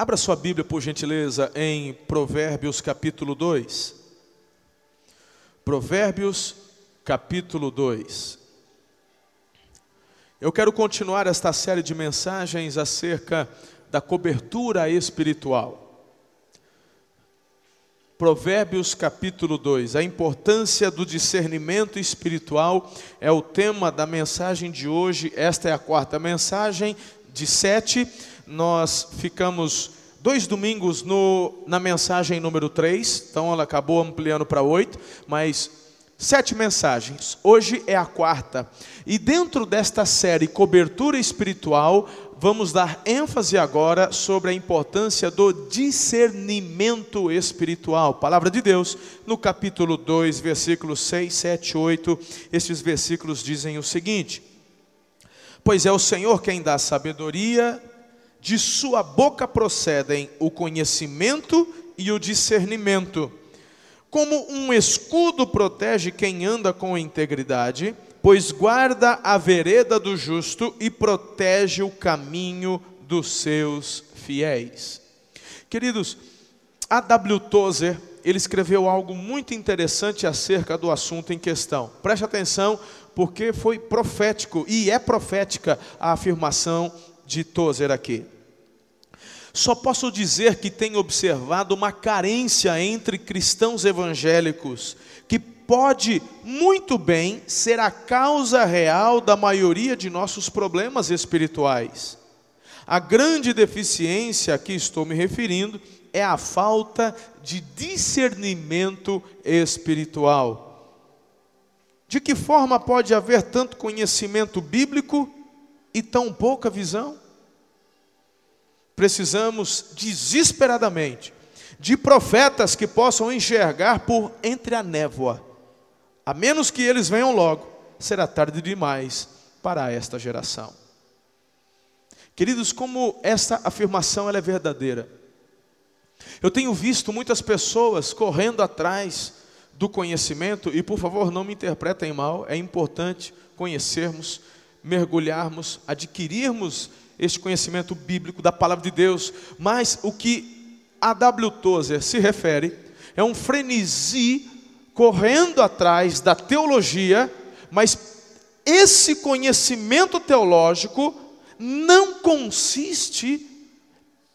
Abra sua Bíblia, por gentileza, em Provérbios capítulo 2. Provérbios capítulo 2. Eu quero continuar esta série de mensagens acerca da cobertura espiritual. Provérbios capítulo 2. A importância do discernimento espiritual é o tema da mensagem de hoje. Esta é a quarta mensagem de sete nós ficamos dois domingos no, na mensagem número 3, então ela acabou ampliando para oito, mas sete mensagens. Hoje é a quarta. E dentro desta série Cobertura Espiritual, vamos dar ênfase agora sobre a importância do discernimento espiritual. Palavra de Deus, no capítulo 2, versículos 6, 7, 8, estes versículos dizem o seguinte: Pois é o Senhor quem dá sabedoria de sua boca procedem o conhecimento e o discernimento. Como um escudo protege quem anda com integridade, pois guarda a vereda do justo e protege o caminho dos seus fiéis. Queridos, a W. Tozer, ele escreveu algo muito interessante acerca do assunto em questão. Preste atenção, porque foi profético e é profética a afirmação de Tozer aqui. Só posso dizer que tenho observado uma carência entre cristãos evangélicos, que pode muito bem ser a causa real da maioria de nossos problemas espirituais. A grande deficiência a que estou me referindo é a falta de discernimento espiritual. De que forma pode haver tanto conhecimento bíblico e tão pouca visão? Precisamos desesperadamente de profetas que possam enxergar por entre a névoa. A menos que eles venham logo, será tarde demais para esta geração. Queridos, como esta afirmação é verdadeira. Eu tenho visto muitas pessoas correndo atrás do conhecimento, e por favor não me interpretem mal, é importante conhecermos mergulharmos, adquirirmos este conhecimento bíblico da palavra de Deus, mas o que a W. Tozer se refere é um frenesi correndo atrás da teologia, mas esse conhecimento teológico não consiste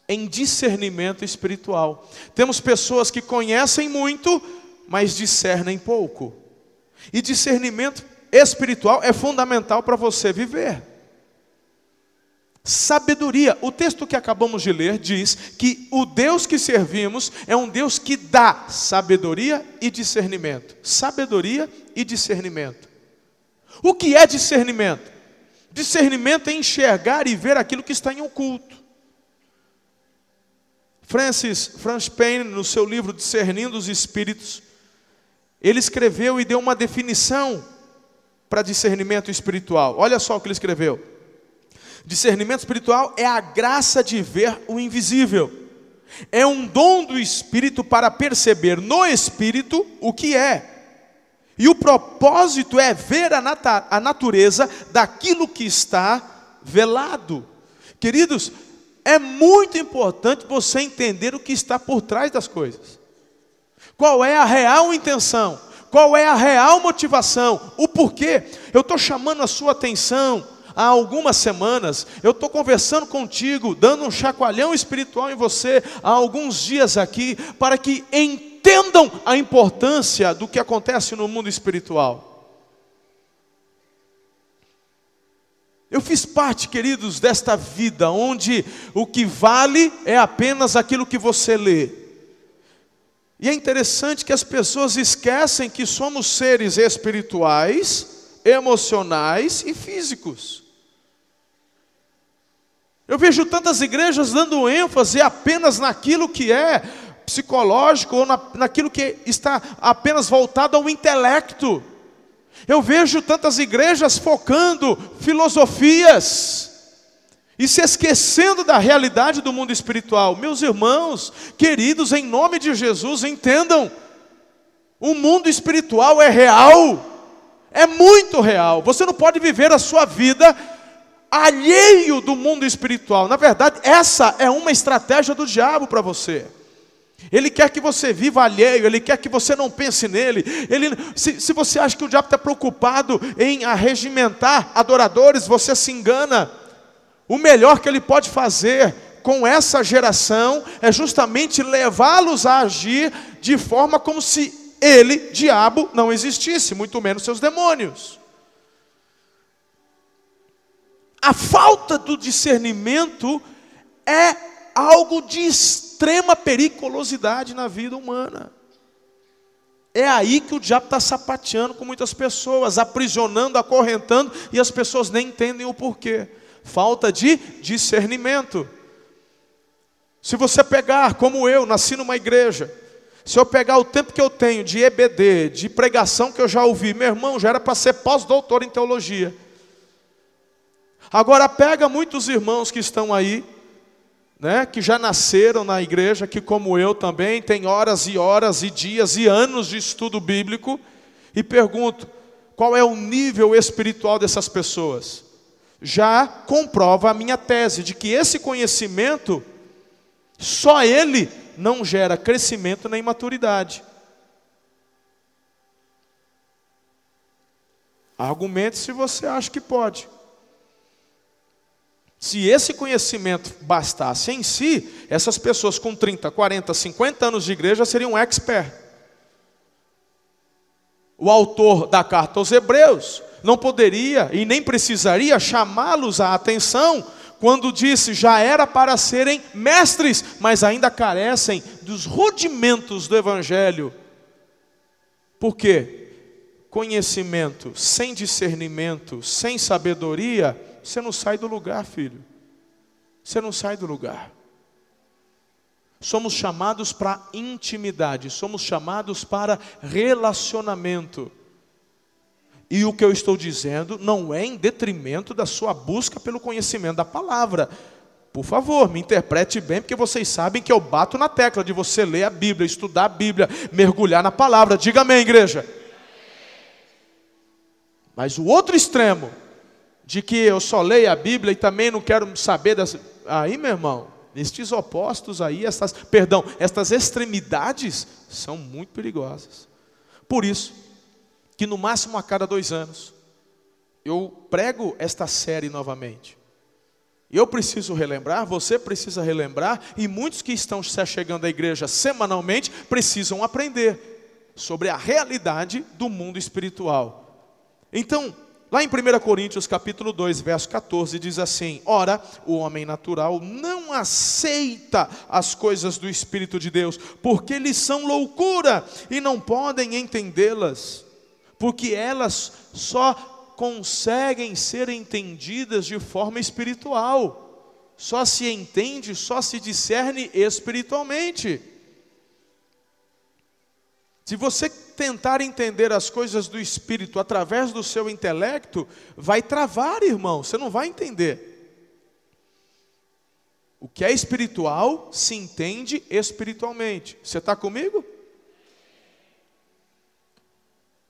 em discernimento espiritual. Temos pessoas que conhecem muito, mas discernem pouco. E discernimento espiritual é fundamental para você viver. Sabedoria. O texto que acabamos de ler diz que o Deus que servimos é um Deus que dá sabedoria e discernimento. Sabedoria e discernimento. O que é discernimento? Discernimento é enxergar e ver aquilo que está em oculto. Francis Franz Payne, no seu livro Discernindo os Espíritos, ele escreveu e deu uma definição para discernimento espiritual. Olha só o que ele escreveu. Discernimento espiritual é a graça de ver o invisível. É um dom do espírito para perceber no espírito o que é. E o propósito é ver a, nat a natureza daquilo que está velado. Queridos, é muito importante você entender o que está por trás das coisas. Qual é a real intenção? Qual é a real motivação? O porquê? Eu estou chamando a sua atenção há algumas semanas, eu estou conversando contigo, dando um chacoalhão espiritual em você há alguns dias aqui, para que entendam a importância do que acontece no mundo espiritual. Eu fiz parte, queridos, desta vida onde o que vale é apenas aquilo que você lê. E é interessante que as pessoas esquecem que somos seres espirituais, emocionais e físicos. Eu vejo tantas igrejas dando ênfase apenas naquilo que é psicológico ou na, naquilo que está apenas voltado ao intelecto. Eu vejo tantas igrejas focando filosofias e se esquecendo da realidade do mundo espiritual. Meus irmãos, queridos, em nome de Jesus, entendam: o mundo espiritual é real, é muito real. Você não pode viver a sua vida alheio do mundo espiritual. Na verdade, essa é uma estratégia do diabo para você. Ele quer que você viva alheio, ele quer que você não pense nele. Ele, se, se você acha que o diabo está preocupado em arregimentar adoradores, você se engana. O melhor que ele pode fazer com essa geração é justamente levá-los a agir de forma como se ele, diabo, não existisse, muito menos seus demônios. A falta do discernimento é algo de extrema periculosidade na vida humana. É aí que o diabo está sapateando com muitas pessoas, aprisionando, acorrentando, e as pessoas nem entendem o porquê. Falta de discernimento. Se você pegar, como eu, nasci numa igreja, se eu pegar o tempo que eu tenho de EBD, de pregação que eu já ouvi, meu irmão, já era para ser pós-doutor em teologia. Agora pega muitos irmãos que estão aí, né, que já nasceram na igreja, que como eu também, tem horas e horas e dias e anos de estudo bíblico, e pergunto: qual é o nível espiritual dessas pessoas? Já comprova a minha tese de que esse conhecimento, só ele não gera crescimento nem maturidade. Argumente se você acha que pode. Se esse conhecimento bastasse em si, essas pessoas com 30, 40, 50 anos de igreja seriam expert. O autor da carta aos Hebreus não poderia e nem precisaria chamá-los à atenção quando disse já era para serem mestres, mas ainda carecem dos rudimentos do evangelho. Por quê? Conhecimento sem discernimento, sem sabedoria, você não sai do lugar, filho. Você não sai do lugar. Somos chamados para intimidade, somos chamados para relacionamento. E o que eu estou dizendo não é em detrimento da sua busca pelo conhecimento da palavra. Por favor, me interprete bem, porque vocês sabem que eu bato na tecla de você ler a Bíblia, estudar a Bíblia, mergulhar na palavra. Diga amém, igreja. Mas o outro extremo, de que eu só leio a Bíblia e também não quero saber das. Aí, meu irmão, estes opostos aí, estas, perdão, estas extremidades são muito perigosas. Por isso, que no máximo a cada dois anos, eu prego esta série novamente. Eu preciso relembrar, você precisa relembrar, e muitos que estão chegando à igreja semanalmente precisam aprender sobre a realidade do mundo espiritual. Então, Lá em 1 Coríntios capítulo 2, verso 14, diz assim: Ora, o homem natural não aceita as coisas do Espírito de Deus, porque lhes são loucura e não podem entendê-las, porque elas só conseguem ser entendidas de forma espiritual. Só se entende, só se discerne espiritualmente. Se você tentar entender as coisas do espírito através do seu intelecto, vai travar, irmão, você não vai entender. O que é espiritual se entende espiritualmente. Você está comigo?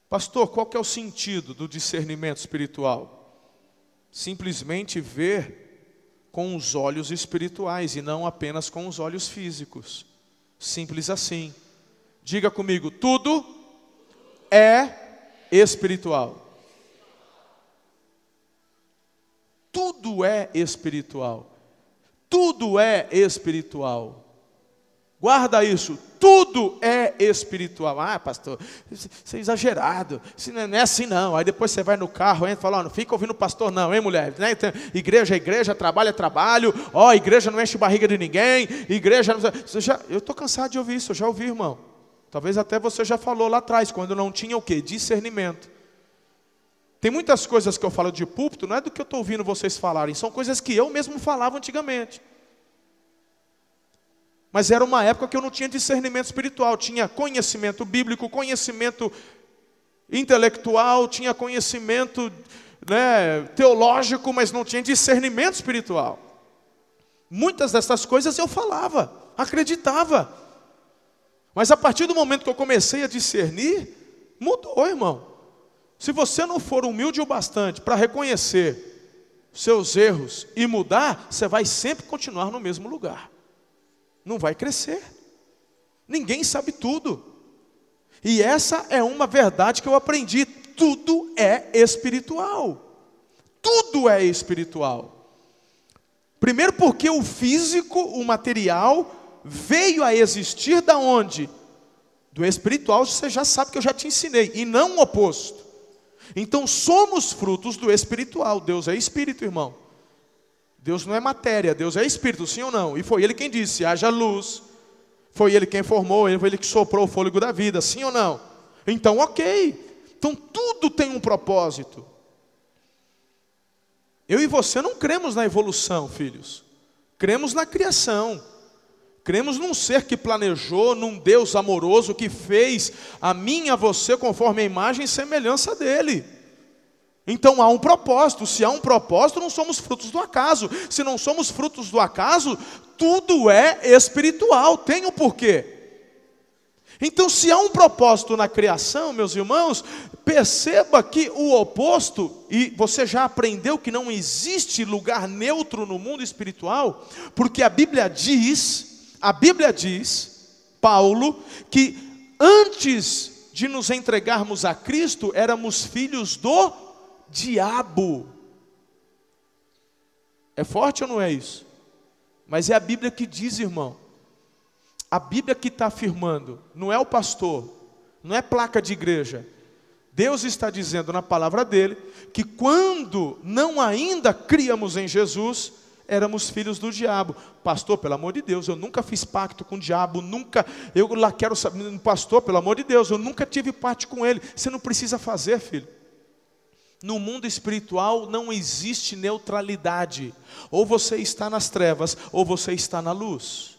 Pastor, qual que é o sentido do discernimento espiritual? Simplesmente ver com os olhos espirituais e não apenas com os olhos físicos. Simples assim. Diga comigo, tudo é espiritual. Tudo é espiritual. Tudo é espiritual. Guarda isso, tudo é espiritual. Ah, pastor, isso é exagerado, isso não é assim não. Aí depois você vai no carro, e fala, não fica ouvindo o pastor não, hein mulher? Né? Igreja é igreja, trabalho é trabalho, ó, igreja não enche barriga de ninguém, igreja não... Eu estou cansado de ouvir isso, eu já ouvi, irmão. Talvez até você já falou lá atrás, quando não tinha o que? Discernimento. Tem muitas coisas que eu falo de púlpito, não é do que eu estou ouvindo vocês falarem, são coisas que eu mesmo falava antigamente. Mas era uma época que eu não tinha discernimento espiritual, tinha conhecimento bíblico, conhecimento intelectual, tinha conhecimento né, teológico, mas não tinha discernimento espiritual. Muitas dessas coisas eu falava, acreditava. Mas a partir do momento que eu comecei a discernir, mudou, irmão. Se você não for humilde o bastante para reconhecer seus erros e mudar, você vai sempre continuar no mesmo lugar. Não vai crescer. Ninguém sabe tudo. E essa é uma verdade que eu aprendi. Tudo é espiritual. Tudo é espiritual. Primeiro porque o físico, o material, veio a existir da onde? Do espiritual, você já sabe que eu já te ensinei, e não o oposto. Então somos frutos do espiritual. Deus é espírito, irmão. Deus não é matéria, Deus é espírito, sim ou não? E foi ele quem disse: haja luz. Foi ele quem formou, foi ele que soprou o fôlego da vida, sim ou não? Então, ok. Então tudo tem um propósito. Eu e você não cremos na evolução, filhos. Cremos na criação. Cremos num ser que planejou, num Deus amoroso que fez a mim e a você conforme a imagem e semelhança dele. Então há um propósito. Se há um propósito, não somos frutos do acaso. Se não somos frutos do acaso, tudo é espiritual. Tem um porquê. Então, se há um propósito na criação, meus irmãos, perceba que o oposto, e você já aprendeu que não existe lugar neutro no mundo espiritual, porque a Bíblia diz a Bíblia diz, Paulo, que antes de nos entregarmos a Cristo, éramos filhos do diabo. É forte ou não é isso? Mas é a Bíblia que diz, irmão. A Bíblia que está afirmando, não é o pastor, não é placa de igreja. Deus está dizendo na palavra dele que quando não ainda criamos em Jesus, éramos filhos do diabo. Pastor, pelo amor de Deus, eu nunca fiz pacto com o diabo, nunca, eu lá quero saber, pastor, pelo amor de Deus, eu nunca tive pacto com ele. Você não precisa fazer, filho. No mundo espiritual não existe neutralidade. Ou você está nas trevas, ou você está na luz.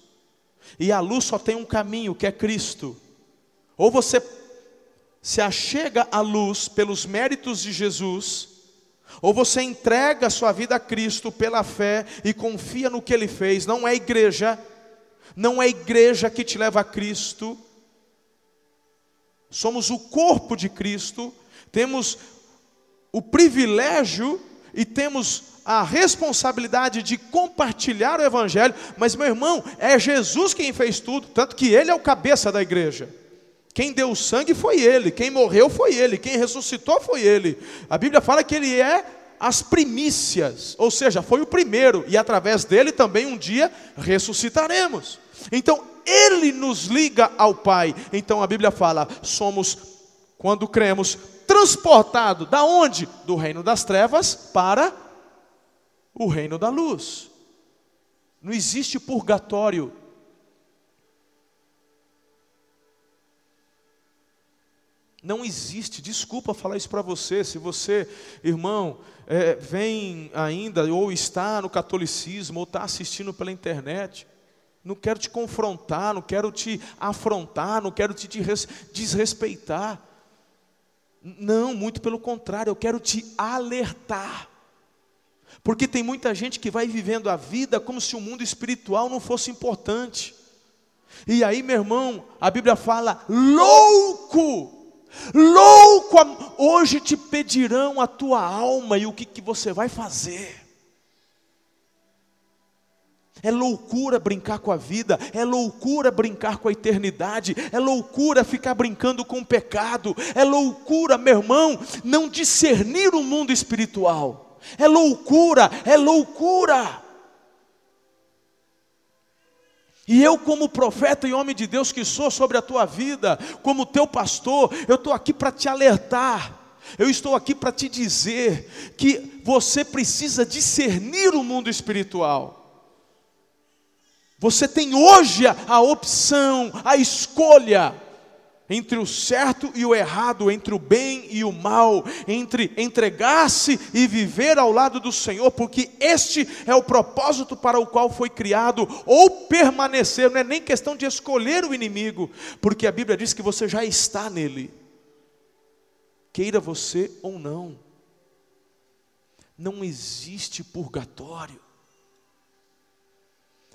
E a luz só tem um caminho, que é Cristo. Ou você se achega à luz pelos méritos de Jesus, ou você entrega a sua vida a Cristo pela fé e confia no que Ele fez, não é igreja, não é igreja que te leva a Cristo, somos o corpo de Cristo, temos o privilégio e temos a responsabilidade de compartilhar o Evangelho, mas meu irmão, é Jesus quem fez tudo, tanto que Ele é o cabeça da igreja. Quem deu sangue foi ele, quem morreu foi ele, quem ressuscitou foi ele. A Bíblia fala que ele é as primícias, ou seja, foi o primeiro, e através dele também um dia ressuscitaremos. Então, ele nos liga ao Pai. Então a Bíblia fala: somos, quando cremos, transportados da onde? Do reino das trevas para o reino da luz. Não existe purgatório Não existe, desculpa falar isso para você, se você, irmão, é, vem ainda, ou está no catolicismo, ou está assistindo pela internet, não quero te confrontar, não quero te afrontar, não quero te desrespeitar. Não, muito pelo contrário, eu quero te alertar. Porque tem muita gente que vai vivendo a vida como se o mundo espiritual não fosse importante. E aí, meu irmão, a Bíblia fala: louco Louco, hoje te pedirão a tua alma e o que, que você vai fazer. É loucura brincar com a vida, é loucura brincar com a eternidade, é loucura ficar brincando com o pecado, é loucura, meu irmão, não discernir o mundo espiritual, é loucura, é loucura. E eu, como profeta e homem de Deus que sou sobre a tua vida, como teu pastor, eu estou aqui para te alertar. Eu estou aqui para te dizer que você precisa discernir o mundo espiritual. Você tem hoje a opção, a escolha entre o certo e o errado, entre o bem e o mal, entre entregar-se e viver ao lado do Senhor, porque este é o propósito para o qual foi criado, ou permanecer, não é nem questão de escolher o inimigo, porque a Bíblia diz que você já está nele, queira você ou não, não existe purgatório.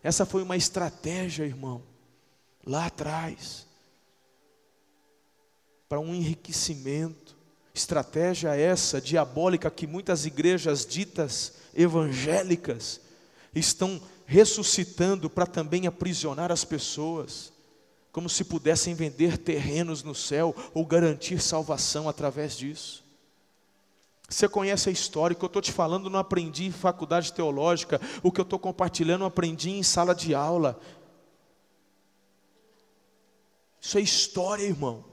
Essa foi uma estratégia, irmão, lá atrás para um enriquecimento. Estratégia essa diabólica que muitas igrejas ditas evangélicas estão ressuscitando para também aprisionar as pessoas, como se pudessem vender terrenos no céu ou garantir salvação através disso. Você conhece a história, o que eu estou te falando não aprendi em faculdade teológica, o que eu estou compartilhando eu aprendi em sala de aula. Isso é história, irmão.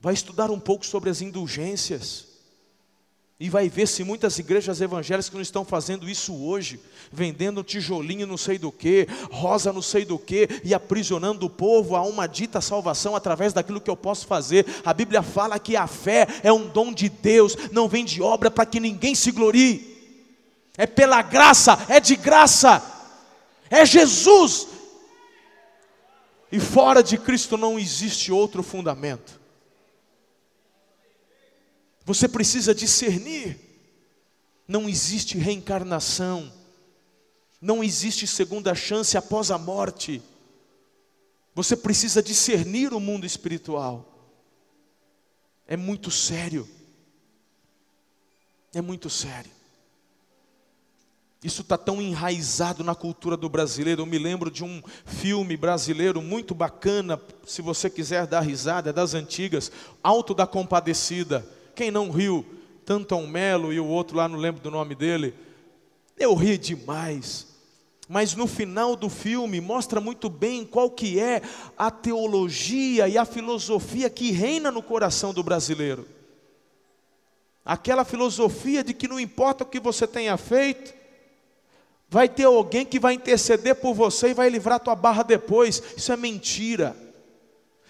Vai estudar um pouco sobre as indulgências. E vai ver se muitas igrejas evangélicas não estão fazendo isso hoje, vendendo tijolinho não sei do que, rosa não sei do que, e aprisionando o povo a uma dita salvação através daquilo que eu posso fazer. A Bíblia fala que a fé é um dom de Deus, não vem de obra para que ninguém se glorie. É pela graça, é de graça. É Jesus. E fora de Cristo não existe outro fundamento. Você precisa discernir. Não existe reencarnação. Não existe segunda chance após a morte. Você precisa discernir o mundo espiritual. É muito sério. É muito sério. Isso está tão enraizado na cultura do brasileiro. Eu me lembro de um filme brasileiro muito bacana, se você quiser dar risada, é das antigas, Alto da Compadecida. Quem não riu? Tanto Melo e o outro lá, não lembro do nome dele. Eu ri demais. Mas no final do filme mostra muito bem qual que é a teologia e a filosofia que reina no coração do brasileiro. Aquela filosofia de que não importa o que você tenha feito, vai ter alguém que vai interceder por você e vai livrar tua barra depois. Isso é mentira.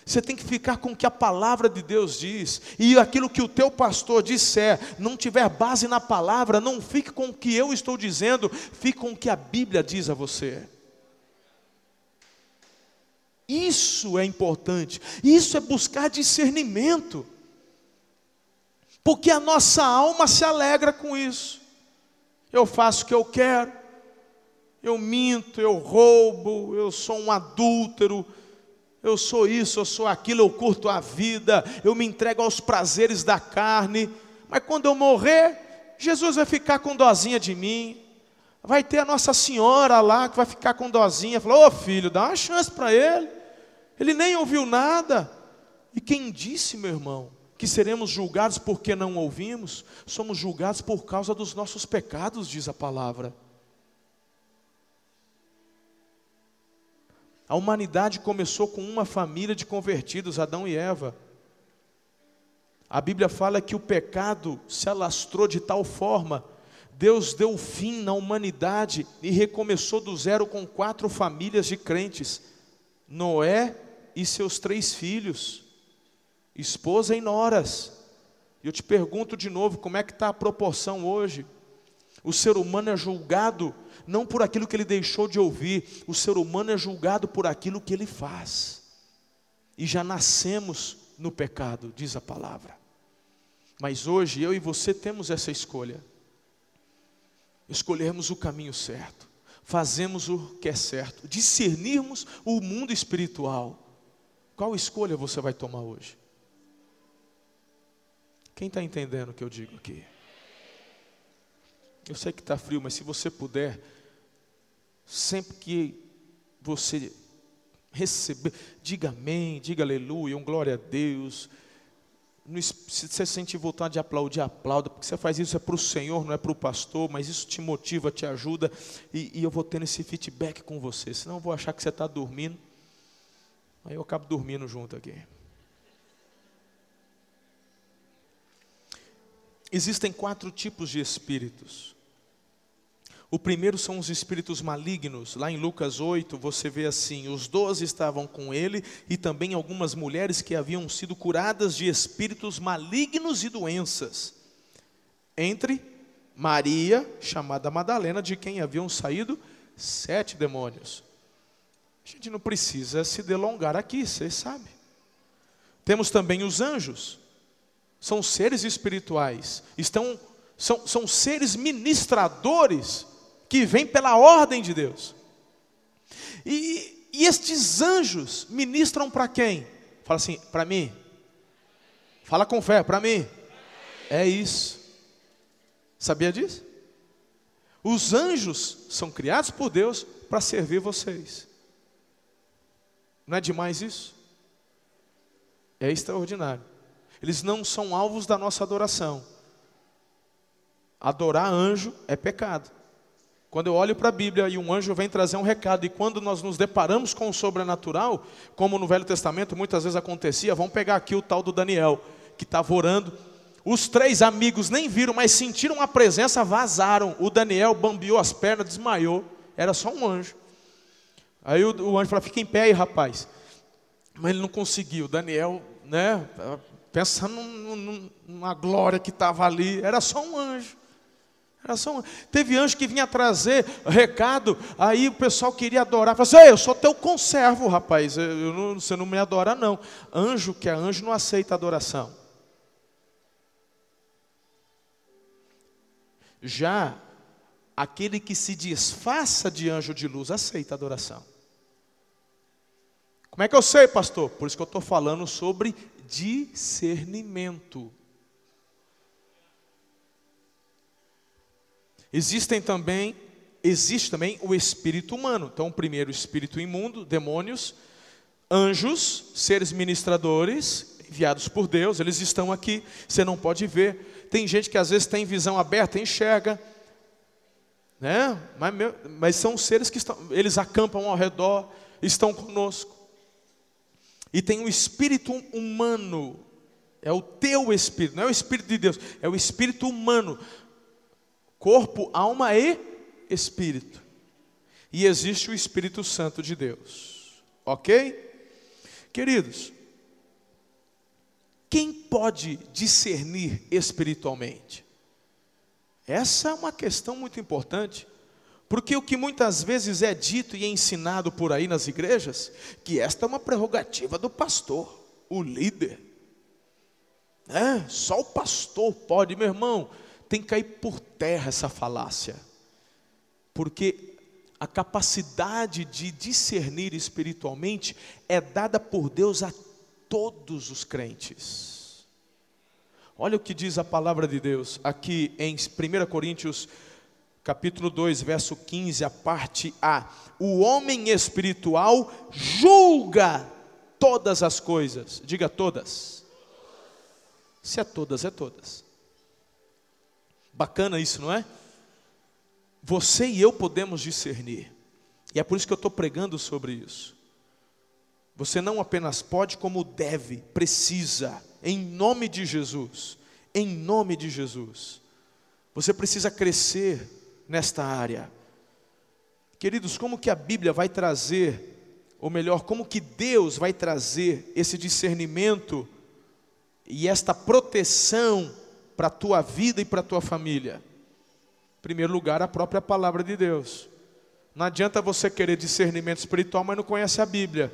Você tem que ficar com o que a palavra de Deus diz. E aquilo que o teu pastor disser, não tiver base na palavra, não fique com o que eu estou dizendo, fique com o que a Bíblia diz a você. Isso é importante. Isso é buscar discernimento. Porque a nossa alma se alegra com isso. Eu faço o que eu quero. Eu minto, eu roubo, eu sou um adúltero, eu sou isso, eu sou aquilo, eu curto a vida, eu me entrego aos prazeres da carne, mas quando eu morrer, Jesus vai ficar com dozinha de mim, vai ter a Nossa Senhora lá que vai ficar com dozinha, falou: Ô filho, dá uma chance para ele, ele nem ouviu nada. E quem disse, meu irmão, que seremos julgados porque não ouvimos? Somos julgados por causa dos nossos pecados, diz a palavra. A humanidade começou com uma família de convertidos, Adão e Eva. A Bíblia fala que o pecado se alastrou de tal forma, Deus deu fim na humanidade e recomeçou do zero com quatro famílias de crentes: Noé e seus três filhos, esposa e noras. E eu te pergunto de novo, como é que está a proporção hoje? O ser humano é julgado não por aquilo que ele deixou de ouvir, o ser humano é julgado por aquilo que ele faz. E já nascemos no pecado, diz a palavra. Mas hoje eu e você temos essa escolha. Escolhermos o caminho certo, fazemos o que é certo, discernirmos o mundo espiritual. Qual escolha você vai tomar hoje? Quem está entendendo o que eu digo aqui? Eu sei que está frio, mas se você puder, Sempre que você receber, diga amém, diga aleluia, um glória a Deus. Se você sente vontade de aplaudir, aplauda, porque você faz isso é para o Senhor, não é para o pastor, mas isso te motiva, te ajuda, e, e eu vou tendo esse feedback com você, senão eu vou achar que você está dormindo, aí eu acabo dormindo junto aqui. Existem quatro tipos de espíritos. O primeiro são os espíritos malignos. Lá em Lucas 8, você vê assim: os doze estavam com ele e também algumas mulheres que haviam sido curadas de espíritos malignos e doenças. Entre Maria, chamada Madalena, de quem haviam saído sete demônios. A gente não precisa se delongar aqui, vocês sabem. Temos também os anjos. São seres espirituais. Estão, são, são seres ministradores que vem pela ordem de Deus. E, e estes anjos ministram para quem? Fala assim, para mim. Fala com fé, para mim. É isso. Sabia disso? Os anjos são criados por Deus para servir vocês. Não é demais isso? É extraordinário. Eles não são alvos da nossa adoração. Adorar anjo é pecado. Quando eu olho para a Bíblia e um anjo vem trazer um recado, e quando nós nos deparamos com o sobrenatural, como no Velho Testamento muitas vezes acontecia, vamos pegar aqui o tal do Daniel, que estava orando. Os três amigos nem viram, mas sentiram a presença, vazaram. O Daniel bambiou as pernas, desmaiou. Era só um anjo. Aí o, o anjo falou: fica em pé aí, rapaz. Mas ele não conseguiu. Daniel, né, pensando numa glória que estava ali, era só um anjo. Era só um... Teve anjo que vinha trazer recado, aí o pessoal queria adorar. Falei assim, eu sou teu conservo, rapaz. Eu não, você não me adora, não. Anjo que é anjo não aceita adoração. Já aquele que se disfarça de anjo de luz aceita adoração. Como é que eu sei, pastor? Por isso que eu estou falando sobre discernimento. Existem também, existe também o espírito humano. Então, primeiro, espírito imundo, demônios, anjos, seres ministradores, enviados por Deus, eles estão aqui, você não pode ver. Tem gente que às vezes tem visão aberta, enxerga, né? Mas, mas são seres que estão, eles acampam ao redor, estão conosco. E tem o espírito humano, é o teu espírito, não é o espírito de Deus, é o espírito humano corpo, alma e espírito. E existe o Espírito Santo de Deus. Ok? Queridos, quem pode discernir espiritualmente? Essa é uma questão muito importante, porque o que muitas vezes é dito e ensinado por aí nas igrejas, que esta é uma prerrogativa do pastor, o líder. É, só o pastor pode, meu irmão tem que cair por terra essa falácia, porque a capacidade de discernir espiritualmente é dada por Deus a todos os crentes. Olha o que diz a palavra de Deus aqui em 1 Coríntios capítulo 2, verso 15, a parte A. O homem espiritual julga todas as coisas. Diga todas. Se é todas, é todas. Bacana isso, não é? Você e eu podemos discernir. E é por isso que eu estou pregando sobre isso. Você não apenas pode, como deve, precisa, em nome de Jesus. Em nome de Jesus. Você precisa crescer nesta área. Queridos, como que a Bíblia vai trazer, ou melhor, como que Deus vai trazer esse discernimento e esta proteção para a tua vida e para a tua família? Em primeiro lugar, a própria palavra de Deus. Não adianta você querer discernimento espiritual, mas não conhece a Bíblia.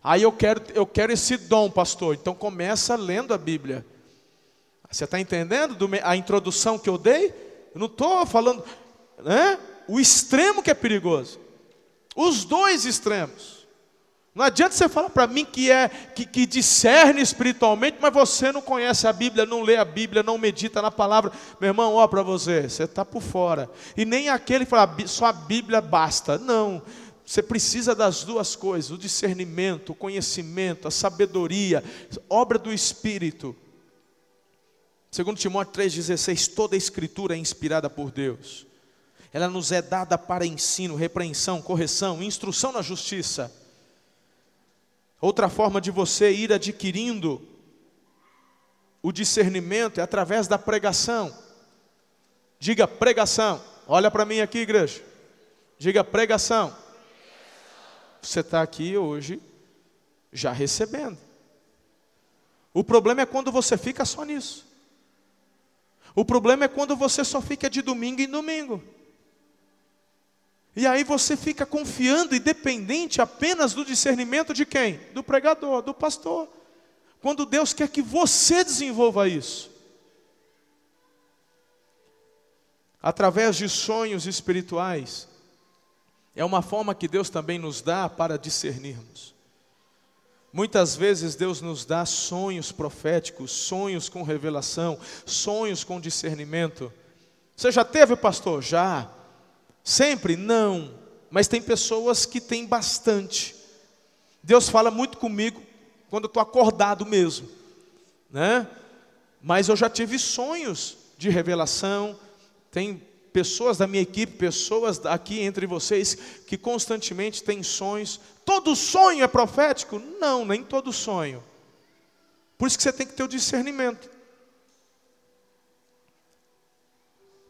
Aí eu quero, eu quero esse dom, pastor. Então começa lendo a Bíblia. Você está entendendo a introdução que eu dei? Eu não estou falando, né? O extremo que é perigoso. Os dois extremos. Não adianta você falar para mim que é que, que, discerne espiritualmente, mas você não conhece a Bíblia, não lê a Bíblia, não medita na palavra. Meu irmão, ó para você, você está por fora. E nem aquele que fala só a Bíblia basta. Não. Você precisa das duas coisas: o discernimento, o conhecimento, a sabedoria, obra do Espírito. Segundo Timóteo 3,16, toda a escritura é inspirada por Deus. Ela nos é dada para ensino, repreensão, correção, instrução na justiça Outra forma de você ir adquirindo o discernimento é através da pregação. Diga pregação. Olha para mim aqui, igreja. Diga pregação. Você está aqui hoje já recebendo. O problema é quando você fica só nisso. O problema é quando você só fica de domingo em domingo. E aí você fica confiando e dependente apenas do discernimento de quem? Do pregador, do pastor. Quando Deus quer que você desenvolva isso. Através de sonhos espirituais, é uma forma que Deus também nos dá para discernirmos. Muitas vezes Deus nos dá sonhos proféticos, sonhos com revelação, sonhos com discernimento. Você já teve, pastor? Já. Sempre? Não. Mas tem pessoas que têm bastante. Deus fala muito comigo quando eu estou acordado mesmo, né? Mas eu já tive sonhos de revelação. Tem pessoas da minha equipe, pessoas aqui entre vocês que constantemente têm sonhos. Todo sonho é profético? Não, nem todo sonho. Por isso que você tem que ter o discernimento.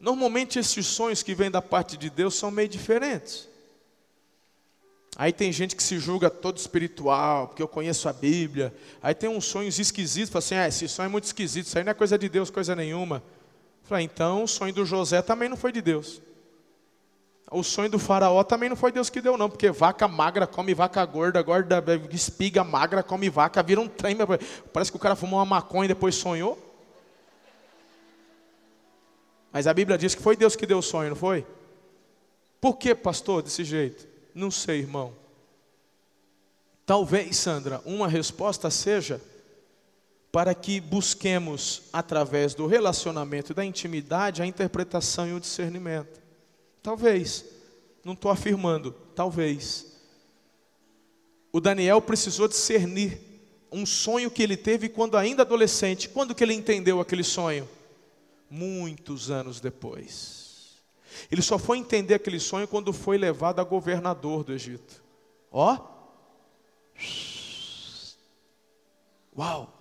Normalmente esses sonhos que vêm da parte de Deus são meio diferentes. Aí tem gente que se julga todo espiritual, porque eu conheço a Bíblia. Aí tem uns sonhos esquisitos, fala assim: ah, esse sonho é muito esquisito, isso aí não é coisa de Deus, coisa nenhuma. Falei, então o sonho do José também não foi de Deus. O sonho do faraó também não foi Deus que deu, não, porque vaca magra come vaca gorda, gorda espiga magra come vaca, vira um trem. Parece que o cara fumou uma maconha e depois sonhou. Mas a Bíblia diz que foi Deus que deu o sonho, não foi? Por que, pastor, desse jeito? Não sei, irmão. Talvez, Sandra, uma resposta seja para que busquemos, através do relacionamento e da intimidade, a interpretação e o discernimento. Talvez, não estou afirmando, talvez. O Daniel precisou discernir um sonho que ele teve quando ainda adolescente. Quando que ele entendeu aquele sonho? Muitos anos depois. Ele só foi entender aquele sonho quando foi levado a governador do Egito. Ó. Uau!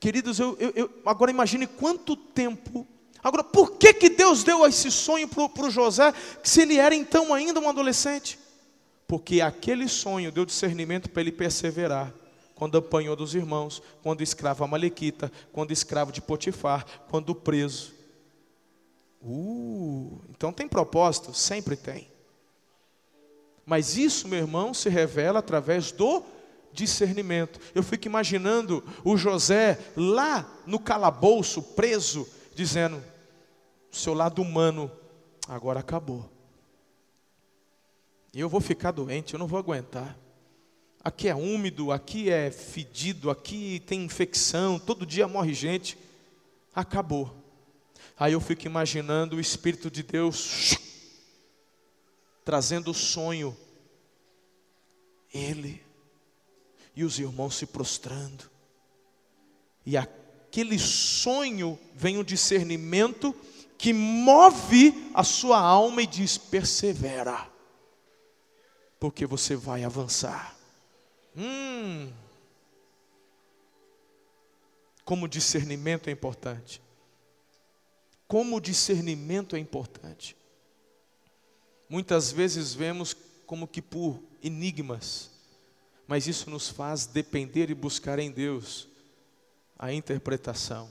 Queridos, eu, eu, eu, agora imagine quanto tempo. Agora, por que, que Deus deu esse sonho para o José, se ele era então ainda um adolescente? Porque aquele sonho deu discernimento para ele perseverar. Quando apanhou dos irmãos, quando escravo amalequita, quando escravo de Potifar, quando preso. Uh, então tem propósito? Sempre tem. Mas isso, meu irmão, se revela através do discernimento. Eu fico imaginando o José lá no calabouço, preso, dizendo: o seu lado humano agora acabou. E eu vou ficar doente, eu não vou aguentar. Aqui é úmido, aqui é fedido, aqui tem infecção, todo dia morre gente. Acabou. Aí eu fico imaginando o Espírito de Deus trazendo o sonho. Ele e os irmãos se prostrando. E aquele sonho vem o discernimento que move a sua alma e diz: persevera, porque você vai avançar. Hum, como discernimento é importante. Como discernimento é importante. Muitas vezes vemos como que por enigmas, mas isso nos faz depender e buscar em Deus a interpretação.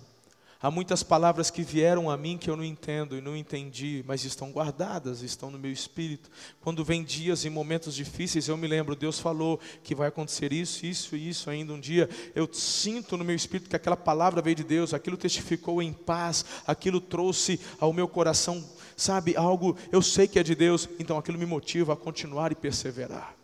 Há muitas palavras que vieram a mim que eu não entendo e não entendi, mas estão guardadas, estão no meu espírito. Quando vem dias e momentos difíceis, eu me lembro, Deus falou que vai acontecer isso, isso e isso ainda um dia. Eu sinto no meu espírito que aquela palavra veio de Deus, aquilo testificou em paz, aquilo trouxe ao meu coração, sabe, algo, eu sei que é de Deus, então aquilo me motiva a continuar e perseverar.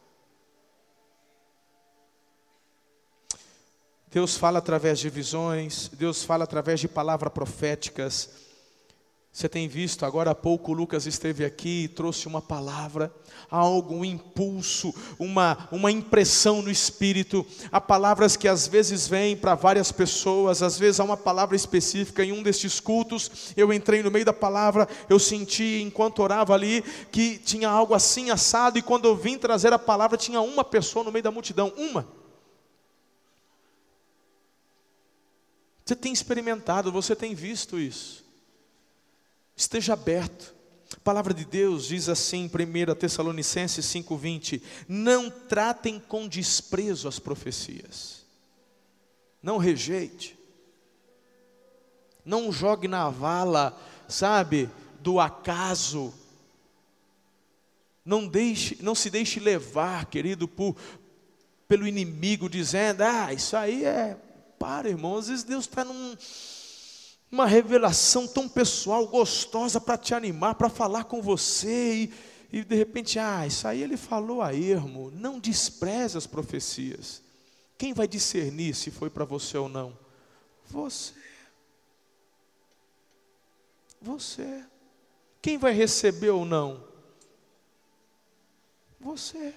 Deus fala através de visões, Deus fala através de palavras proféticas. Você tem visto, agora há pouco Lucas esteve aqui e trouxe uma palavra, algo, um impulso, uma, uma impressão no espírito. Há palavras que às vezes vêm para várias pessoas, às vezes há uma palavra específica. Em um destes cultos, eu entrei no meio da palavra, eu senti enquanto orava ali que tinha algo assim assado, e quando eu vim trazer a palavra, tinha uma pessoa no meio da multidão, uma. Você tem experimentado, você tem visto isso. Esteja aberto. A palavra de Deus diz assim, 1 Tessalonicenses 5,20: Não tratem com desprezo as profecias, não rejeite, não jogue na vala, sabe, do acaso, não, deixe, não se deixe levar, querido, por, pelo inimigo, dizendo: Ah, isso aí é para, irmão. Às vezes Deus está num, numa revelação tão pessoal, gostosa para te animar, para falar com você. E, e de repente, ah, isso aí ele falou a ermo. Não despreze as profecias. Quem vai discernir se foi para você ou não? Você. Você. Quem vai receber ou não? Você.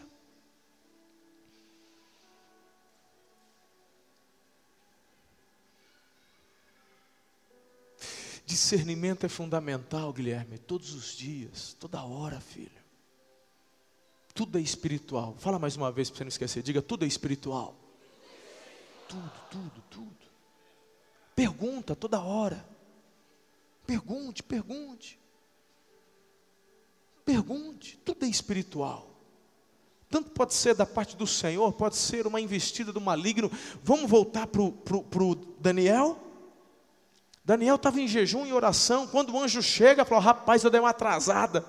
Discernimento é fundamental, Guilherme, todos os dias, toda hora, filho. Tudo é espiritual. Fala mais uma vez para você não esquecer. Diga, tudo é espiritual. Tudo, tudo, tudo. Pergunta toda hora. Pergunte, pergunte. Pergunte, tudo é espiritual. Tanto pode ser da parte do Senhor, pode ser uma investida do maligno. Vamos voltar para o Daniel? Daniel estava em jejum e oração. Quando o anjo chega, falou: Rapaz, eu dei uma atrasada.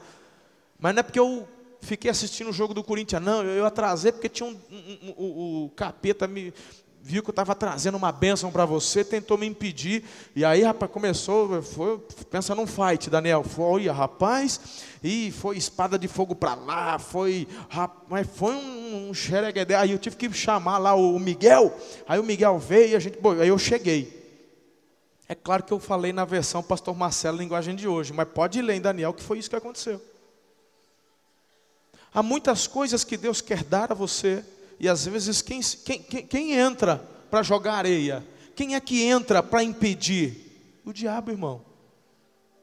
Mas não é porque eu fiquei assistindo o jogo do Corinthians, não. Eu, atrasei porque tinha um, um, um, o capeta me viu que eu estava trazendo uma bênção para você, tentou me impedir. E aí, rapaz, começou, foi, pensa num fight, Daniel. Foi, rapaz, e foi espada de fogo para lá, foi, rapaz, foi um, um xereguedé. Aí eu tive que chamar lá o Miguel. Aí o Miguel veio e a gente, bom, aí eu cheguei. É claro que eu falei na versão Pastor Marcelo, linguagem de hoje, mas pode ler em Daniel que foi isso que aconteceu. Há muitas coisas que Deus quer dar a você, e às vezes quem, quem, quem, quem entra para jogar areia? Quem é que entra para impedir? O diabo, irmão.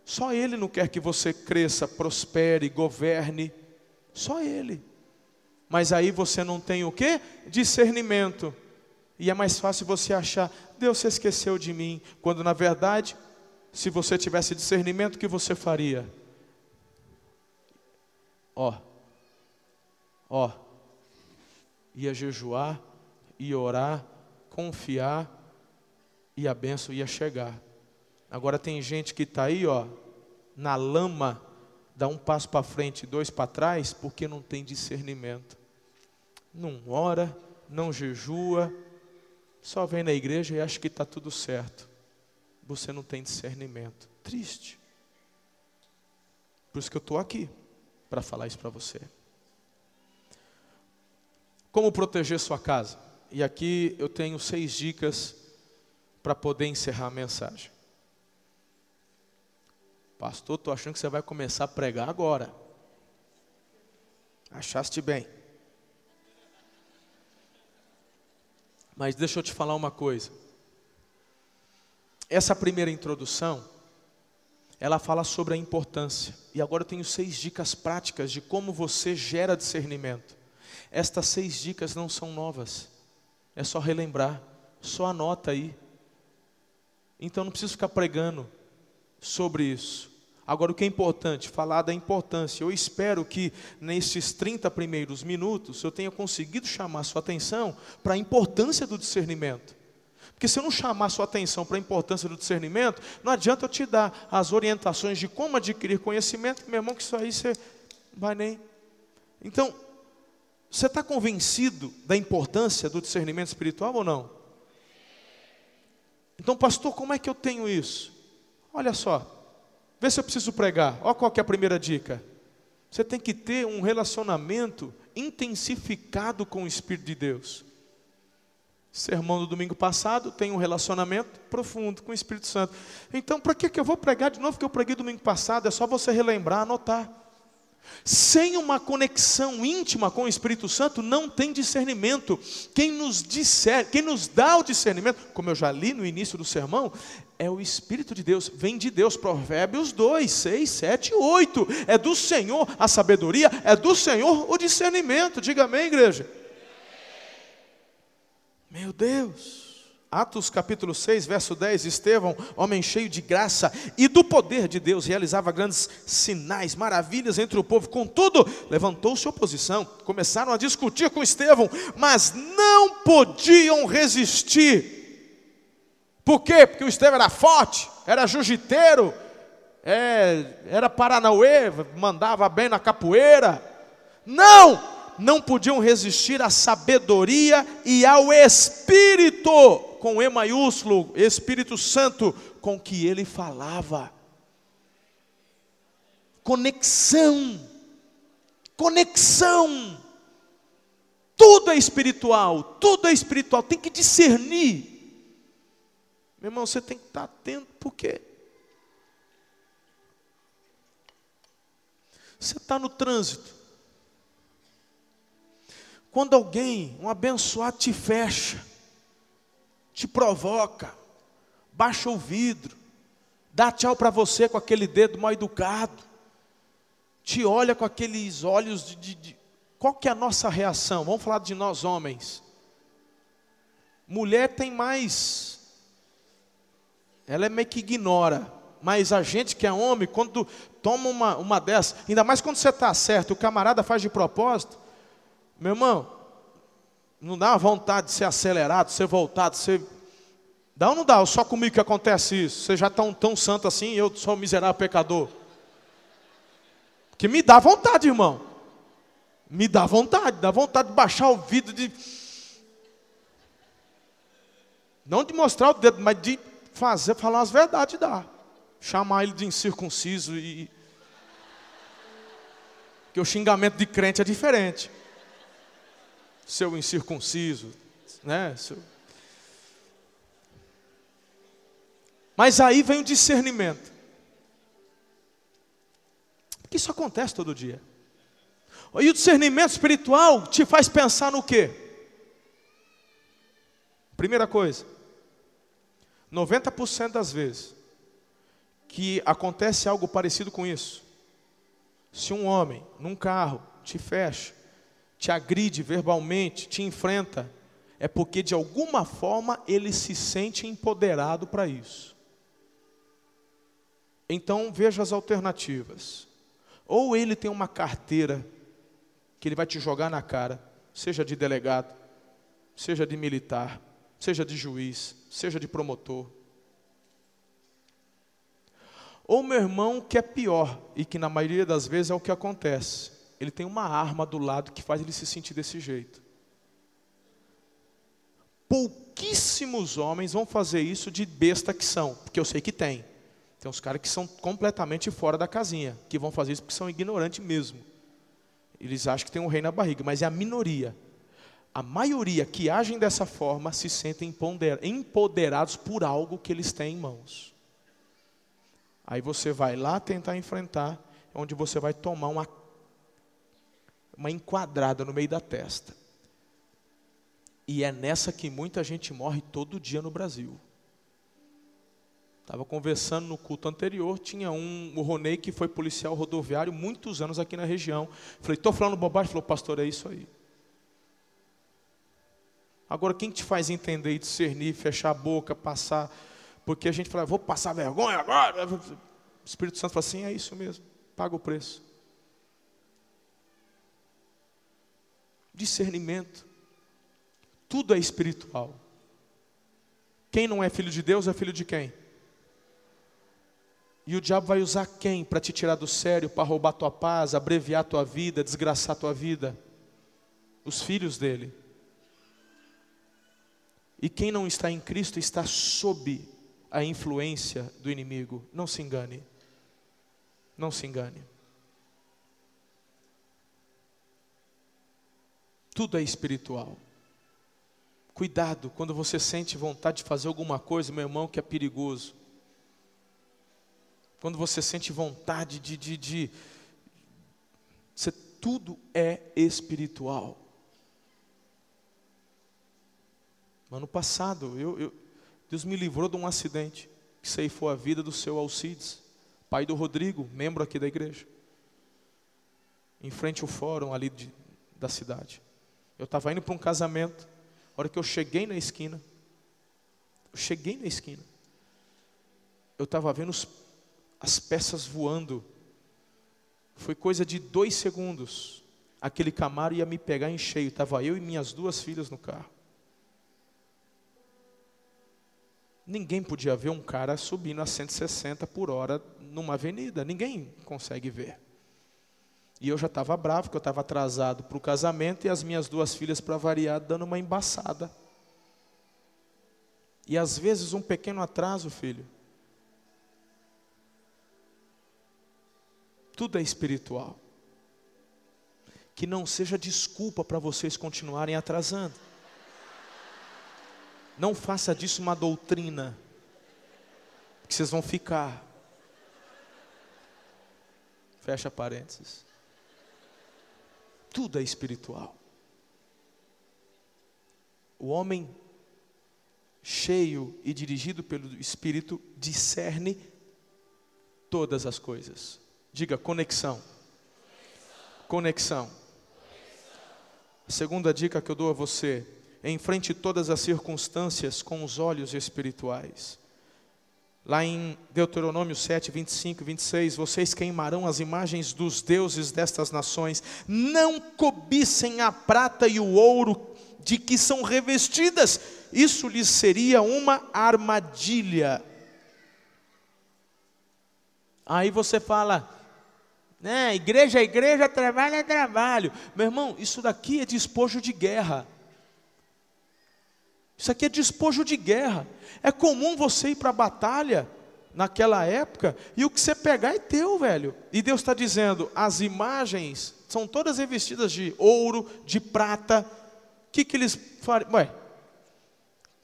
Só ele não quer que você cresça, prospere, governe. Só ele. Mas aí você não tem o que? Discernimento. E é mais fácil você achar, Deus se esqueceu de mim, quando na verdade, se você tivesse discernimento, o que você faria? Ó, ó, ia jejuar, ia orar, confiar, e a benção ia chegar. Agora tem gente que está aí, ó, na lama, dá um passo para frente, dois para trás, porque não tem discernimento. Não ora, não jejua, só vem na igreja e acha que está tudo certo. Você não tem discernimento. Triste. Por isso que eu estou aqui, para falar isso para você. Como proteger sua casa? E aqui eu tenho seis dicas para poder encerrar a mensagem. Pastor, estou achando que você vai começar a pregar agora. Achaste bem. Mas deixa eu te falar uma coisa. Essa primeira introdução, ela fala sobre a importância. E agora eu tenho seis dicas práticas de como você gera discernimento. Estas seis dicas não são novas. É só relembrar. Só anota aí. Então não preciso ficar pregando sobre isso. Agora, o que é importante? Falar da importância. Eu espero que nesses 30 primeiros minutos eu tenha conseguido chamar sua atenção para a importância do discernimento. Porque se eu não chamar sua atenção para a importância do discernimento, não adianta eu te dar as orientações de como adquirir conhecimento, meu irmão, que isso aí você vai nem. Então, você está convencido da importância do discernimento espiritual ou não? Então, pastor, como é que eu tenho isso? Olha só, Vê se eu preciso pregar. Olha qual é a primeira dica. Você tem que ter um relacionamento intensificado com o Espírito de Deus. Sermão do domingo passado tem um relacionamento profundo com o Espírito Santo. Então, para que, que eu vou pregar de novo que eu preguei domingo passado? É só você relembrar, anotar. Sem uma conexão íntima com o Espírito Santo, não tem discernimento. Quem nos disser, quem nos dá o discernimento, como eu já li no início do sermão, é o Espírito de Deus, vem de Deus. Provérbios 2, 6, 7, 8. É do Senhor a sabedoria, é do Senhor o discernimento. Diga amém, igreja. Meu Deus. Atos capítulo 6, verso 10, Estevão, homem cheio de graça e do poder de Deus, realizava grandes sinais, maravilhas entre o povo. Contudo, levantou-se oposição, começaram a discutir com Estevão, mas não podiam resistir. Por quê? Porque o Estevão era forte, era jiu-jiteiro, é, era paranauê, mandava bem na capoeira. Não! Não podiam resistir à sabedoria e ao Espírito com E maiúsculo, Espírito Santo, com que ele falava. Conexão. conexão. Tudo é espiritual, tudo é espiritual, tem que discernir. Meu irmão, você tem que estar atento, porque você está no trânsito. Quando alguém, um abençoado, te fecha, te provoca, baixa o vidro, dá tchau para você com aquele dedo mal educado, te olha com aqueles olhos de, de, de, Qual que é a nossa reação? Vamos falar de nós homens. Mulher tem mais. Ela é meio que ignora. Mas a gente que é homem, quando toma uma, uma dessa, ainda mais quando você está certo, o camarada faz de propósito, meu irmão, não dá vontade de ser acelerado, ser voltado, ser Dá ou não dá? Só comigo que acontece isso. Você já está tão santo assim, eu sou um miserável pecador. Que me dá vontade, irmão. Me dá vontade, dá vontade de baixar o vidro, de. Não de mostrar o dedo, mas de fazer, falar as verdades, dá. Chamar ele de incircunciso e. Porque o xingamento de crente é diferente. Seu incircunciso, né? Seu Mas aí vem o discernimento. Porque isso acontece todo dia. E o discernimento espiritual te faz pensar no quê? Primeira coisa, 90% das vezes que acontece algo parecido com isso, se um homem num carro te fecha, te agride verbalmente, te enfrenta, é porque de alguma forma ele se sente empoderado para isso. Então veja as alternativas. Ou ele tem uma carteira que ele vai te jogar na cara, seja de delegado, seja de militar, seja de juiz, seja de promotor. Ou meu irmão, que é pior, e que na maioria das vezes é o que acontece, ele tem uma arma do lado que faz ele se sentir desse jeito. Pouquíssimos homens vão fazer isso de besta que são, porque eu sei que tem. Tem uns caras que são completamente fora da casinha, que vão fazer isso porque são ignorantes mesmo. Eles acham que tem um rei na barriga, mas é a minoria. A maioria que agem dessa forma se sentem empoderados por algo que eles têm em mãos. Aí você vai lá tentar enfrentar, onde você vai tomar uma, uma enquadrada no meio da testa. E é nessa que muita gente morre todo dia no Brasil. Estava conversando no culto anterior, tinha um, o Ronei que foi policial rodoviário muitos anos aqui na região. Falei, estou falando bobagem? Falou, pastor, é isso aí. Agora, quem te faz entender e discernir, fechar a boca, passar? Porque a gente fala, vou passar vergonha agora. O Espírito Santo fala assim, é isso mesmo, paga o preço. Discernimento. Tudo é espiritual. Quem não é filho de Deus é filho de quem? E o diabo vai usar quem para te tirar do sério, para roubar tua paz, abreviar tua vida, desgraçar tua vida? Os filhos dele. E quem não está em Cristo está sob a influência do inimigo. Não se engane. Não se engane. Tudo é espiritual. Cuidado quando você sente vontade de fazer alguma coisa, meu irmão, que é perigoso quando você sente vontade de, de, de você, tudo é espiritual. Ano passado, eu, eu, Deus me livrou de um acidente que ceifou a vida do seu Alcides, pai do Rodrigo, membro aqui da igreja, em frente ao fórum ali de, da cidade. Eu estava indo para um casamento, a hora que eu cheguei na esquina, eu cheguei na esquina, eu estava vendo os as peças voando. Foi coisa de dois segundos. Aquele Camaro ia me pegar em cheio. Estava eu e minhas duas filhas no carro. Ninguém podia ver um cara subindo a 160 por hora numa avenida. Ninguém consegue ver. E eu já estava bravo, porque eu estava atrasado para o casamento e as minhas duas filhas, para variar, dando uma embaçada. E às vezes um pequeno atraso, filho, Tudo é espiritual. que não seja desculpa para vocês continuarem atrasando. Não faça disso uma doutrina, que vocês vão ficar. Fecha parênteses. Tudo é espiritual. O homem cheio e dirigido pelo Espírito discerne todas as coisas. Diga conexão. Conexão. A segunda dica que eu dou a você: enfrente todas as circunstâncias com os olhos espirituais. Lá em Deuteronômio 7, 25 e 26, vocês queimarão as imagens dos deuses destas nações, não cobissem a prata e o ouro de que são revestidas, isso lhes seria uma armadilha. Aí você fala, né, igreja é igreja, trabalho é trabalho. Meu irmão, isso daqui é despojo de guerra. Isso aqui é despojo de guerra. É comum você ir para a batalha naquela época e o que você pegar é teu, velho. E Deus está dizendo: as imagens são todas revestidas de ouro, de prata. O que, que eles fariam? Ué,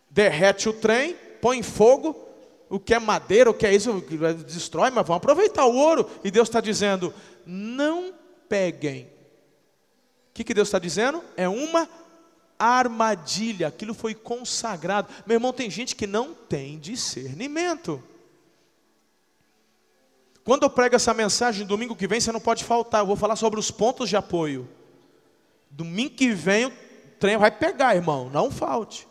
derrete o trem, põe fogo, o que é madeira, o que é isso, destrói, mas vão aproveitar o ouro. E Deus está dizendo: não peguem. O que, que Deus está dizendo? É uma armadilha, aquilo foi consagrado. Meu irmão, tem gente que não tem discernimento. Quando eu prego essa mensagem, domingo que vem, você não pode faltar. Eu vou falar sobre os pontos de apoio. Domingo que vem, o trem vai pegar, irmão, não falte.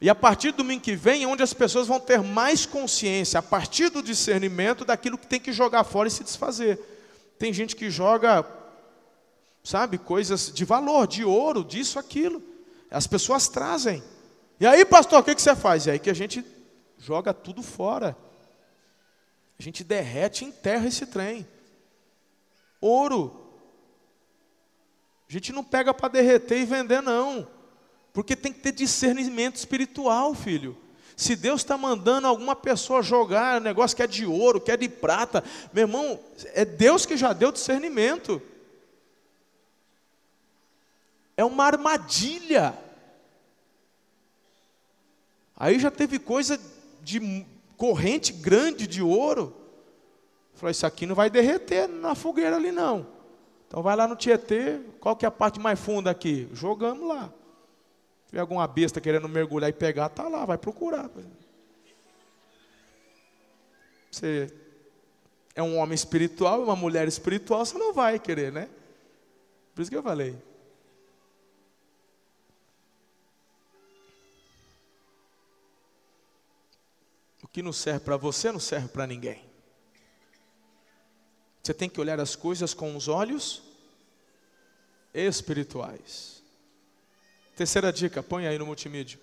E a partir do domingo que vem, é onde as pessoas vão ter mais consciência, a partir do discernimento daquilo que tem que jogar fora e se desfazer. Tem gente que joga sabe, coisas de valor, de ouro, disso, aquilo. As pessoas trazem. E aí, pastor, o que, que você faz? E aí que a gente joga tudo fora. A gente derrete e enterra esse trem. Ouro. A gente não pega para derreter e vender, não. Porque tem que ter discernimento espiritual, filho. Se Deus está mandando alguma pessoa jogar negócio que é de ouro, que é de prata, meu irmão, é Deus que já deu discernimento é uma armadilha. Aí já teve coisa de corrente grande de ouro. Falei, isso aqui não vai derreter na fogueira ali não. Então vai lá no Tietê, qual que é a parte mais funda aqui? Jogamos lá. Se tiver alguma besta querendo mergulhar e pegar, tá lá, vai procurar. Você é um homem espiritual, uma mulher espiritual, você não vai querer, né? Por isso que eu falei. Que não serve para você não serve para ninguém. Você tem que olhar as coisas com os olhos espirituais. Terceira dica, põe aí no multimídia.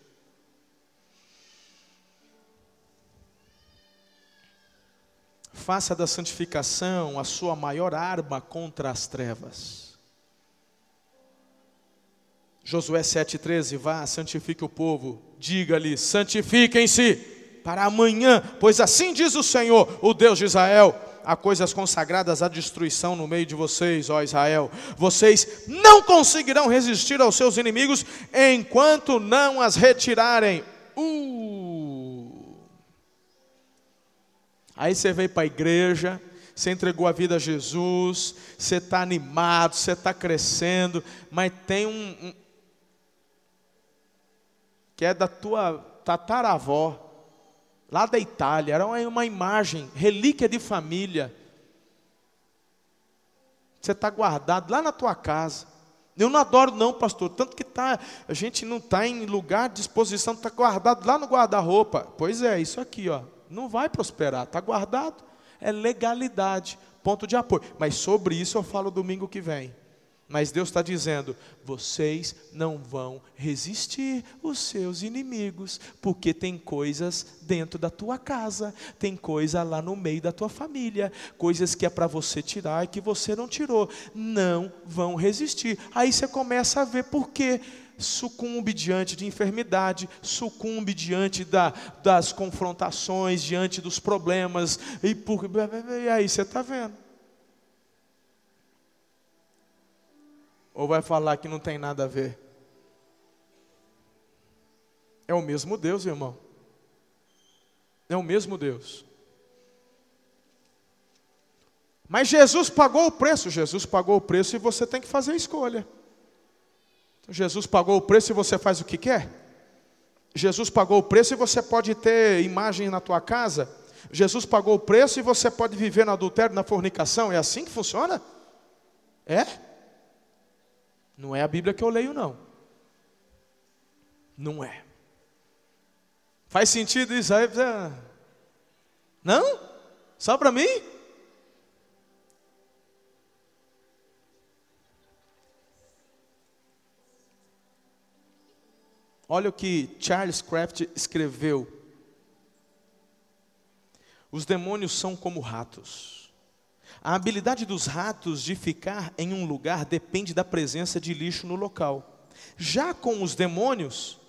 Faça da santificação a sua maior arma contra as trevas. Josué 7,13, vá, santifique o povo, diga-lhe, santifiquem-se para amanhã, pois assim diz o Senhor, o Deus de Israel: há coisas consagradas à destruição no meio de vocês, ó Israel. Vocês não conseguirão resistir aos seus inimigos enquanto não as retirarem. Uh. Aí você veio para a igreja, você entregou a vida a Jesus, você está animado, você está crescendo, mas tem um, um que é da tua tataravó, lá da Itália, era uma imagem, relíquia de família. Você está guardado lá na tua casa. Eu não adoro não, pastor, tanto que tá, a gente não está em lugar de exposição, está guardado lá no guarda-roupa. Pois é, isso aqui, ó, não vai prosperar, está guardado. É legalidade, ponto de apoio. Mas sobre isso eu falo domingo que vem. Mas Deus está dizendo: vocês não vão resistir os seus inimigos, porque tem coisas dentro da tua casa, tem coisa lá no meio da tua família, coisas que é para você tirar e que você não tirou. Não vão resistir. Aí você começa a ver por quê sucumbe diante de enfermidade, sucumbe diante da, das confrontações, diante dos problemas, e, por, e aí você está vendo. Ou vai falar que não tem nada a ver? É o mesmo Deus, irmão. É o mesmo Deus. Mas Jesus pagou o preço, Jesus pagou o preço e você tem que fazer a escolha. Jesus pagou o preço e você faz o que quer? Jesus pagou o preço e você pode ter imagem na tua casa. Jesus pagou o preço e você pode viver no adultério, na fornicação. É assim que funciona? É? Não é a Bíblia que eu leio, não. Não é. Faz sentido isso aí? Não? Só para mim? Olha o que Charles Kraft escreveu. Os demônios são como ratos. A habilidade dos ratos de ficar em um lugar depende da presença de lixo no local. Já com os demônios,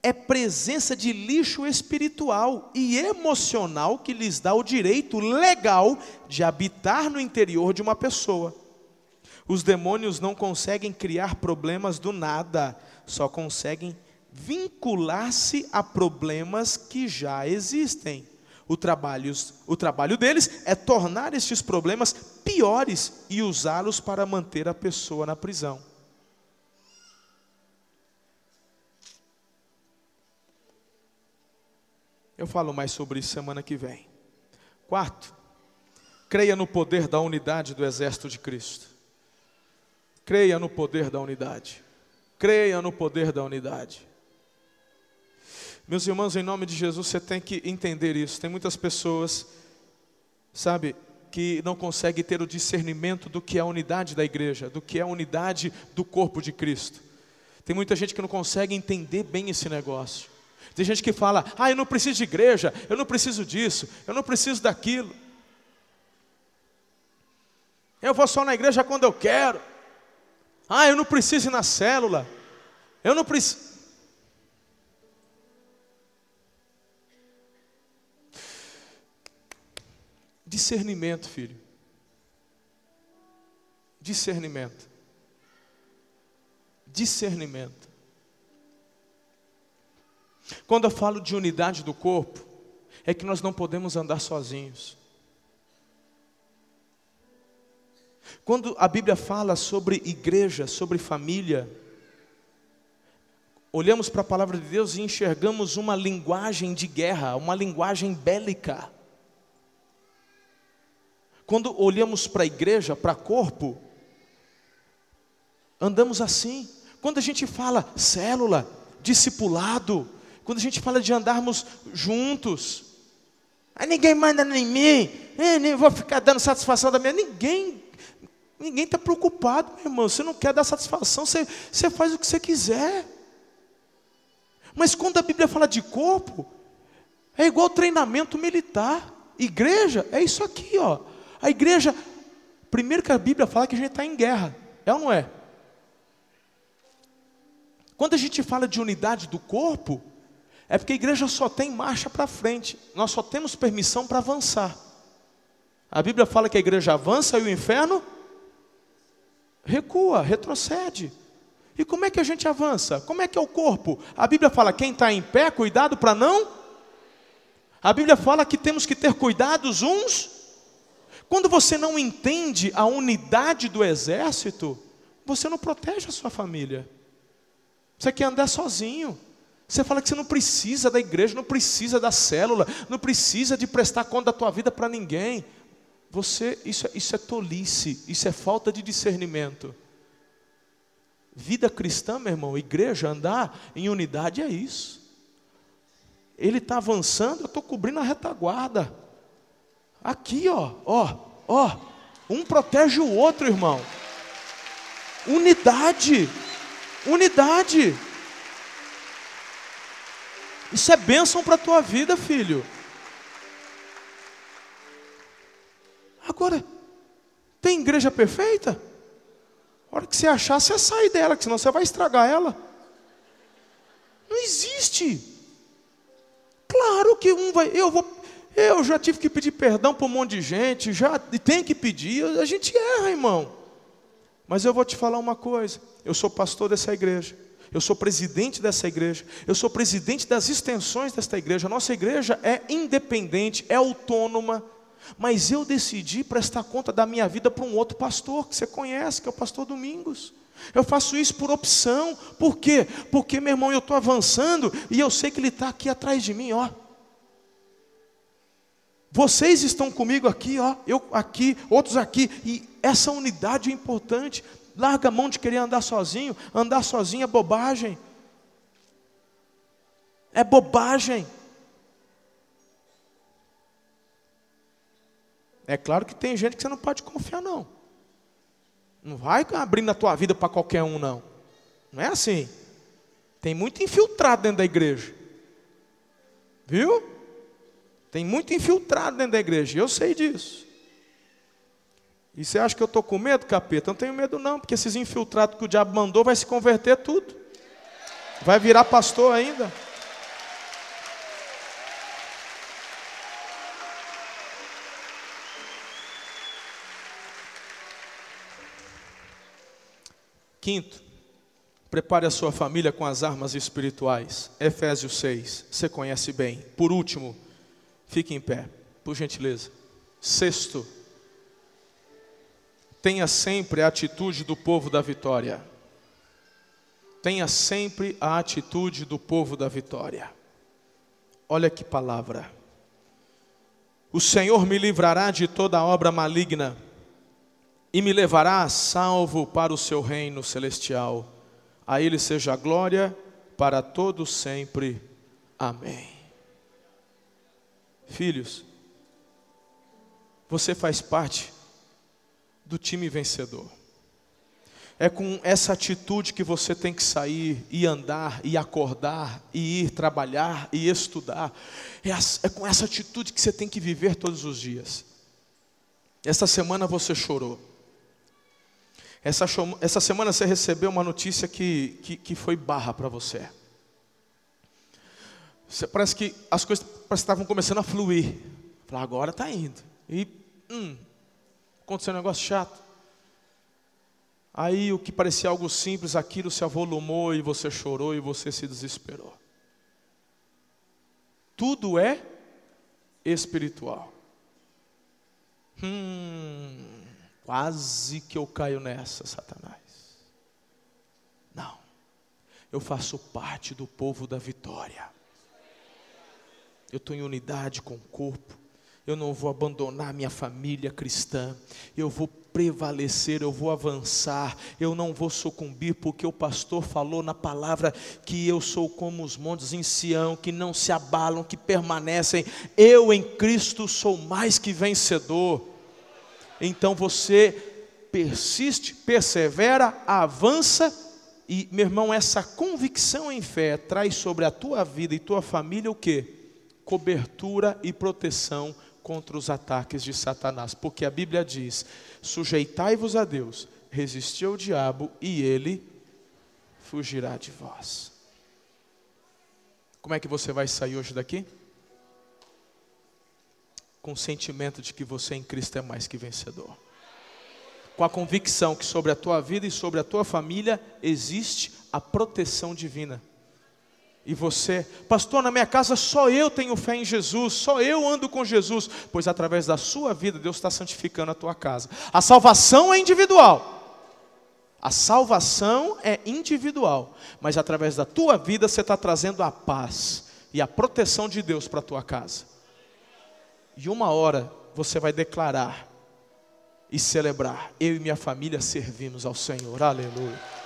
é presença de lixo espiritual e emocional que lhes dá o direito legal de habitar no interior de uma pessoa. Os demônios não conseguem criar problemas do nada, só conseguem vincular-se a problemas que já existem. O trabalho, o trabalho deles é tornar estes problemas piores e usá-los para manter a pessoa na prisão. Eu falo mais sobre isso semana que vem. Quarto, creia no poder da unidade do exército de Cristo. Creia no poder da unidade. Creia no poder da unidade. Meus irmãos, em nome de Jesus, você tem que entender isso. Tem muitas pessoas, sabe, que não conseguem ter o discernimento do que é a unidade da igreja, do que é a unidade do corpo de Cristo. Tem muita gente que não consegue entender bem esse negócio. Tem gente que fala: ah, eu não preciso de igreja, eu não preciso disso, eu não preciso daquilo. Eu vou só na igreja quando eu quero. Ah, eu não preciso ir na célula. Eu não preciso. Discernimento, filho. Discernimento. Discernimento. Quando eu falo de unidade do corpo, é que nós não podemos andar sozinhos. Quando a Bíblia fala sobre igreja, sobre família, olhamos para a palavra de Deus e enxergamos uma linguagem de guerra, uma linguagem bélica. Quando olhamos para a igreja, para corpo, andamos assim. Quando a gente fala célula, discipulado, quando a gente fala de andarmos juntos, aí ninguém manda em mim, nem vou ficar dando satisfação da minha. Ninguém, ninguém está preocupado, meu irmão. Você não quer dar satisfação, você, você faz o que você quiser. Mas quando a Bíblia fala de corpo, é igual treinamento militar. Igreja é isso aqui, ó. A igreja, primeiro que a Bíblia fala que a gente está em guerra, é ou não é? Quando a gente fala de unidade do corpo, é porque a igreja só tem marcha para frente, nós só temos permissão para avançar. A Bíblia fala que a igreja avança e o inferno recua, retrocede. E como é que a gente avança? Como é que é o corpo? A Bíblia fala: quem está em pé, cuidado para não. A Bíblia fala que temos que ter cuidados uns quando você não entende a unidade do exército, você não protege a sua família. Você quer andar sozinho. Você fala que você não precisa da igreja, não precisa da célula, não precisa de prestar conta da tua vida para ninguém. Você, isso, é, isso é tolice, isso é falta de discernimento. Vida cristã, meu irmão, igreja, andar em unidade é isso. Ele está avançando, eu estou cobrindo a retaguarda. Aqui, ó, ó, ó. Um protege o outro, irmão. Unidade. Unidade. Isso é bênção para a tua vida, filho. Agora, tem igreja perfeita? A hora que você achar, você sai dela, que senão você vai estragar ela. Não existe. Claro que um vai, eu vou eu já tive que pedir perdão para um monte de gente, já tem que pedir, a gente erra, irmão. Mas eu vou te falar uma coisa: eu sou pastor dessa igreja, eu sou presidente dessa igreja, eu sou presidente das extensões desta igreja. A nossa igreja é independente, é autônoma, mas eu decidi prestar conta da minha vida para um outro pastor que você conhece, que é o pastor Domingos. Eu faço isso por opção, por quê? Porque, meu irmão, eu estou avançando e eu sei que ele está aqui atrás de mim, ó. Vocês estão comigo aqui, ó, eu aqui, outros aqui, e essa unidade é importante. Larga a mão de querer andar sozinho, andar sozinho é bobagem. É bobagem. É claro que tem gente que você não pode confiar, não. Não vai abrindo a tua vida para qualquer um, não. Não é assim. Tem muito infiltrado dentro da igreja. Viu? Tem muito infiltrado dentro da igreja, eu sei disso. E você acha que eu estou com medo, capeta? Não tenho medo, não, porque esses infiltrados que o diabo mandou vai se converter tudo. Vai virar pastor ainda. Quinto, prepare a sua família com as armas espirituais. Efésios 6, você conhece bem. Por último, Fique em pé, por gentileza. Sexto, tenha sempre a atitude do povo da vitória. Tenha sempre a atitude do povo da vitória. Olha que palavra. O Senhor me livrará de toda obra maligna e me levará a salvo para o seu reino celestial. A Ele seja a glória para todos sempre. Amém. Filhos, você faz parte do time vencedor. É com essa atitude que você tem que sair e andar e acordar e ir trabalhar e estudar. É, é com essa atitude que você tem que viver todos os dias. Essa semana você chorou. Essa, essa semana você recebeu uma notícia que, que, que foi barra para você. Parece que as coisas estavam começando a fluir. Falar, agora está indo. E, hum, aconteceu um negócio chato. Aí o que parecia algo simples, aquilo se avolumou e você chorou e você se desesperou. Tudo é espiritual. Hum, quase que eu caio nessa, Satanás. Não, eu faço parte do povo da vitória eu estou em unidade com o corpo, eu não vou abandonar minha família cristã, eu vou prevalecer, eu vou avançar, eu não vou sucumbir, porque o pastor falou na palavra que eu sou como os montes em Sião, que não se abalam, que permanecem, eu em Cristo sou mais que vencedor. Então você persiste, persevera, avança, e meu irmão, essa convicção em fé traz sobre a tua vida e tua família o que? Cobertura e proteção contra os ataques de Satanás, porque a Bíblia diz: sujeitai-vos a Deus, resisti ao diabo e ele fugirá de vós. Como é que você vai sair hoje daqui? Com o sentimento de que você em Cristo é mais que vencedor. Com a convicção que sobre a tua vida e sobre a tua família existe a proteção divina. E você, pastor, na minha casa só eu tenho fé em Jesus, só eu ando com Jesus, pois através da sua vida Deus está santificando a tua casa. A salvação é individual. A salvação é individual, mas através da tua vida você está trazendo a paz e a proteção de Deus para a tua casa. E uma hora você vai declarar e celebrar: eu e minha família servimos ao Senhor. Aleluia.